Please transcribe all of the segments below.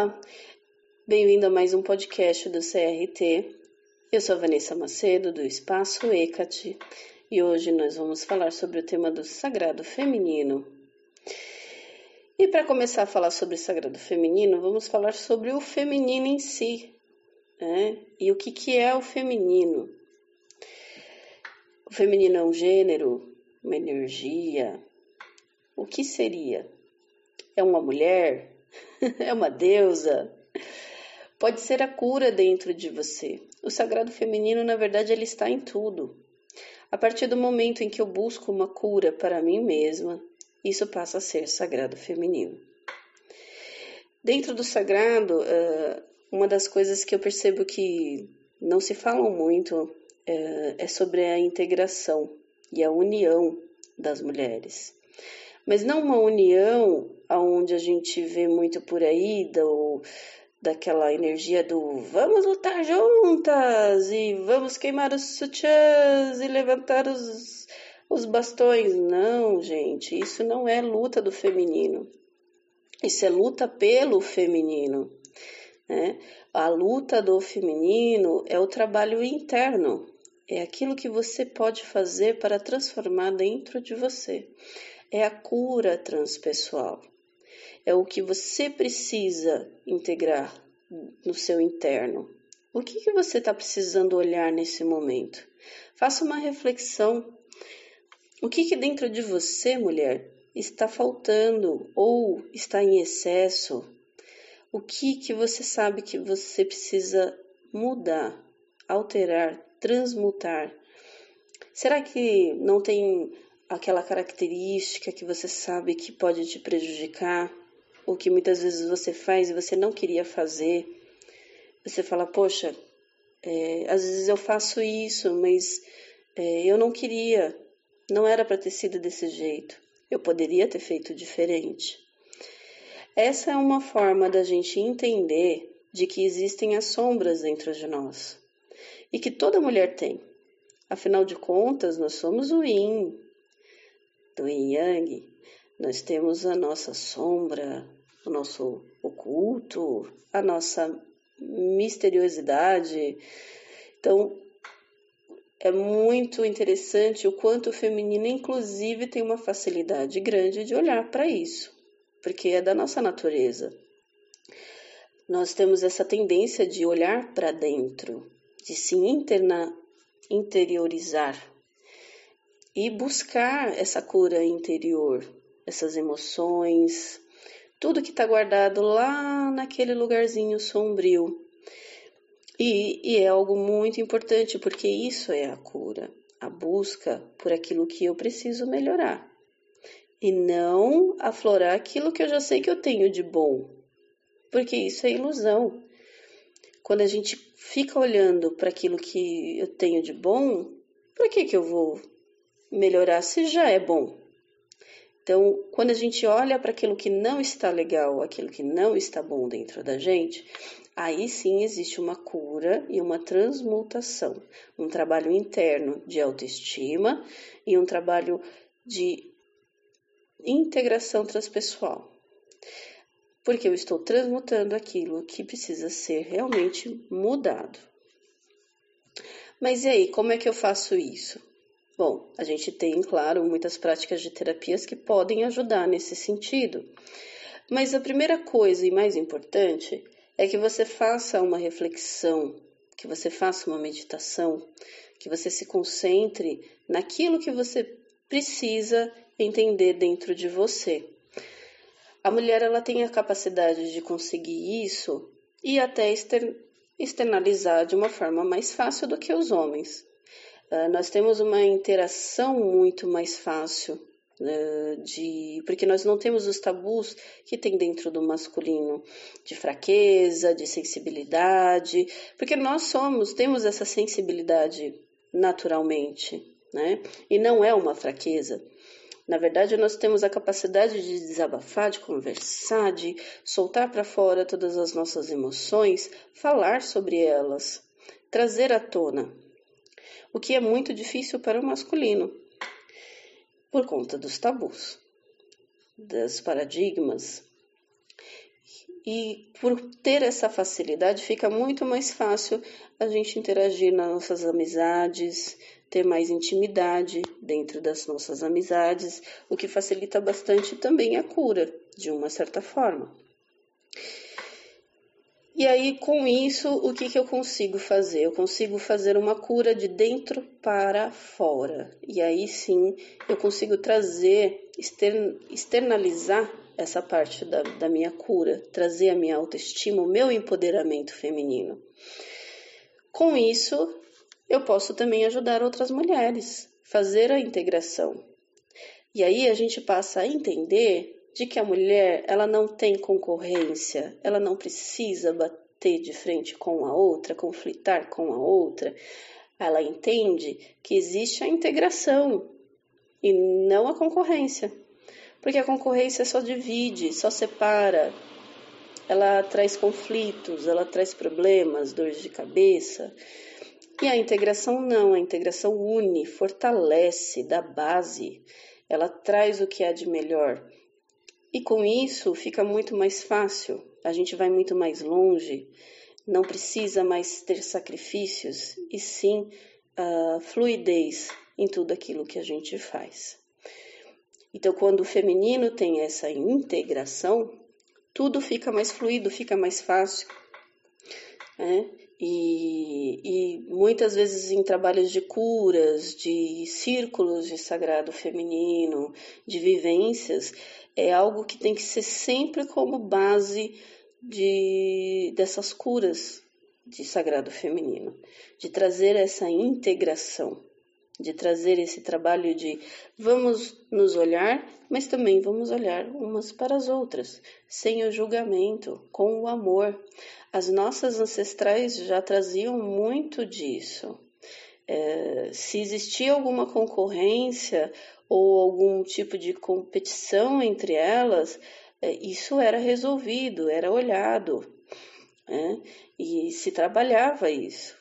Olá, bem-vindo a mais um podcast do CRT. Eu sou Vanessa Macedo, do Espaço ECAT, e hoje nós vamos falar sobre o tema do sagrado feminino. E para começar a falar sobre o sagrado feminino, vamos falar sobre o feminino em si, né? E o que, que é o feminino? O feminino é um gênero, uma energia. O que seria? É uma mulher? é uma deusa? Pode ser a cura dentro de você. O sagrado feminino, na verdade, ele está em tudo. A partir do momento em que eu busco uma cura para mim mesma, isso passa a ser sagrado feminino. Dentro do sagrado, uma das coisas que eu percebo que não se falam muito é sobre a integração e a união das mulheres. Mas não uma união onde a gente vê muito por aí do, daquela energia do vamos lutar juntas e vamos queimar os sutiãs e levantar os, os bastões. Não, gente, isso não é luta do feminino. Isso é luta pelo feminino. Né? A luta do feminino é o trabalho interno, é aquilo que você pode fazer para transformar dentro de você. É a cura transpessoal. É o que você precisa integrar no seu interno. O que, que você está precisando olhar nesse momento? Faça uma reflexão. O que, que dentro de você, mulher, está faltando ou está em excesso? O que, que você sabe que você precisa mudar, alterar, transmutar? Será que não tem aquela característica que você sabe que pode te prejudicar? Ou que muitas vezes você faz e você não queria fazer? Você fala, poxa, é, às vezes eu faço isso, mas é, eu não queria, não era para ter sido desse jeito. Eu poderia ter feito diferente. Essa é uma forma da gente entender de que existem as sombras dentro de nós e que toda mulher tem. Afinal de contas, nós somos o yin, do yin yang, nós temos a nossa sombra, o nosso oculto, a nossa misteriosidade. Então, é muito interessante o quanto o feminino, inclusive, tem uma facilidade grande de olhar para isso, porque é da nossa natureza. Nós temos essa tendência de olhar para dentro, de se interna, interiorizar e buscar essa cura interior, essas emoções, tudo que está guardado lá naquele lugarzinho sombrio. E, e é algo muito importante, porque isso é a cura, a busca por aquilo que eu preciso melhorar. E não aflorar aquilo que eu já sei que eu tenho de bom, porque isso é ilusão. Quando a gente fica olhando para aquilo que eu tenho de bom, para que, que eu vou melhorar se já é bom? Então, quando a gente olha para aquilo que não está legal, aquilo que não está bom dentro da gente, aí sim existe uma cura e uma transmutação, um trabalho interno de autoestima e um trabalho de integração transpessoal porque eu estou transmutando aquilo que precisa ser realmente mudado. Mas e aí, como é que eu faço isso? Bom, a gente tem, claro, muitas práticas de terapias que podem ajudar nesse sentido. Mas a primeira coisa e mais importante é que você faça uma reflexão, que você faça uma meditação, que você se concentre naquilo que você precisa entender dentro de você. A mulher ela tem a capacidade de conseguir isso e até externalizar de uma forma mais fácil do que os homens. Uh, nós temos uma interação muito mais fácil uh, de porque nós não temos os tabus que tem dentro do masculino de fraqueza, de sensibilidade, porque nós somos temos essa sensibilidade naturalmente, né? E não é uma fraqueza. Na verdade, nós temos a capacidade de desabafar, de conversar, de soltar para fora todas as nossas emoções, falar sobre elas, trazer à tona. O que é muito difícil para o masculino, por conta dos tabus, dos paradigmas. e por ter essa facilidade, fica muito mais fácil a gente interagir nas nossas amizades, ter mais intimidade dentro das nossas amizades, o que facilita bastante também a cura, de uma certa forma. E aí, com isso, o que, que eu consigo fazer? Eu consigo fazer uma cura de dentro para fora. E aí sim eu consigo trazer, externalizar essa parte da, da minha cura, trazer a minha autoestima, o meu empoderamento feminino. Com isso, eu posso também ajudar outras mulheres, fazer a integração. E aí a gente passa a entender de que a mulher ela não tem concorrência, ela não precisa bater de frente com a outra, conflitar com a outra. Ela entende que existe a integração e não a concorrência. Porque a concorrência só divide, só separa, ela traz conflitos, ela traz problemas, dores de cabeça. E a integração não, a integração une, fortalece, dá base, ela traz o que há de melhor. E com isso fica muito mais fácil, a gente vai muito mais longe, não precisa mais ter sacrifícios, e sim a fluidez em tudo aquilo que a gente faz. Então, quando o feminino tem essa integração, tudo fica mais fluido, fica mais fácil. Né? E, e, muitas vezes em trabalhos de curas, de círculos de sagrado feminino, de vivências, é algo que tem que ser sempre como base de, dessas curas de sagrado feminino, de trazer essa integração de trazer esse trabalho de vamos nos olhar, mas também vamos olhar umas para as outras, sem o julgamento, com o amor. As nossas ancestrais já traziam muito disso. É, se existia alguma concorrência ou algum tipo de competição entre elas, é, isso era resolvido, era olhado. Né? E se trabalhava isso.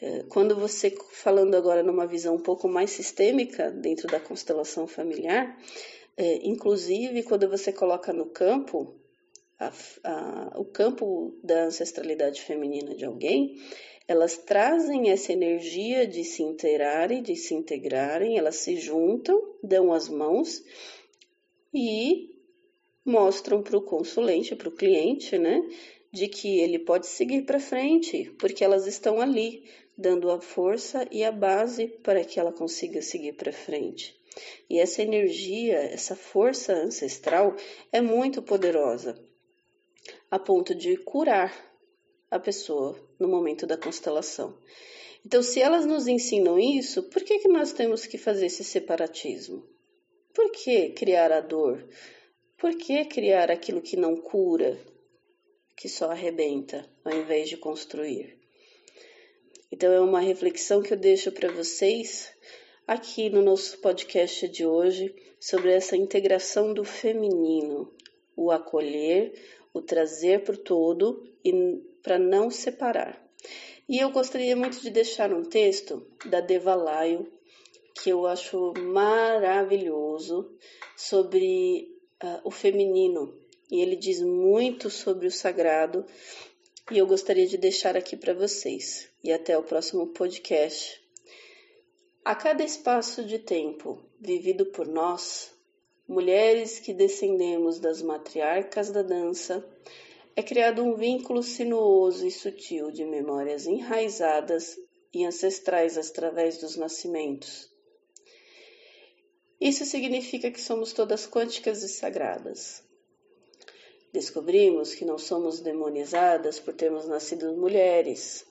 É, quando você, falando agora numa visão um pouco mais sistêmica dentro da constelação familiar, é, inclusive quando você coloca no campo a, a, o campo da ancestralidade feminina de alguém, elas trazem essa energia de se inteirarem, de se integrarem, elas se juntam, dão as mãos e mostram para o consulente, para o cliente, né, de que ele pode seguir para frente, porque elas estão ali, dando a força e a base para que ela consiga seguir para frente. E essa energia, essa força ancestral é muito poderosa, a ponto de curar a pessoa no momento da constelação. Então, se elas nos ensinam isso, por que, que nós temos que fazer esse separatismo? Por que criar a dor? Por que criar aquilo que não cura, que só arrebenta, ao invés de construir? Então, é uma reflexão que eu deixo para vocês aqui no nosso podcast de hoje sobre essa integração do feminino, o acolher, o trazer o todo e para não separar. E eu gostaria muito de deixar um texto da Devalaio que eu acho maravilhoso sobre uh, o feminino. E ele diz muito sobre o sagrado e eu gostaria de deixar aqui para vocês. E até o próximo podcast. A cada espaço de tempo vivido por nós, mulheres que descendemos das matriarcas da dança, é criado um vínculo sinuoso e sutil de memórias enraizadas e ancestrais através dos nascimentos. Isso significa que somos todas quânticas e sagradas, Descobrimos que não somos demonizadas por termos nascido mulheres.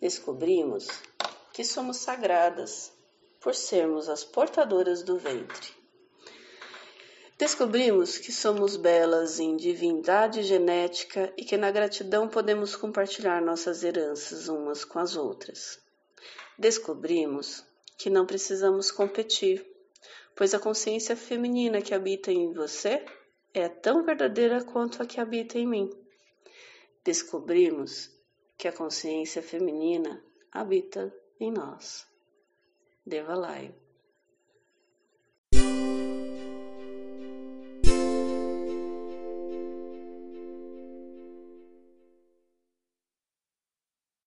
Descobrimos que somos sagradas por sermos as portadoras do ventre. Descobrimos que somos belas em divindade genética e que na gratidão podemos compartilhar nossas heranças umas com as outras. Descobrimos que não precisamos competir, pois a consciência feminina que habita em você é tão verdadeira quanto a que habita em mim. Descobrimos que a consciência feminina habita em nós. Devalaio.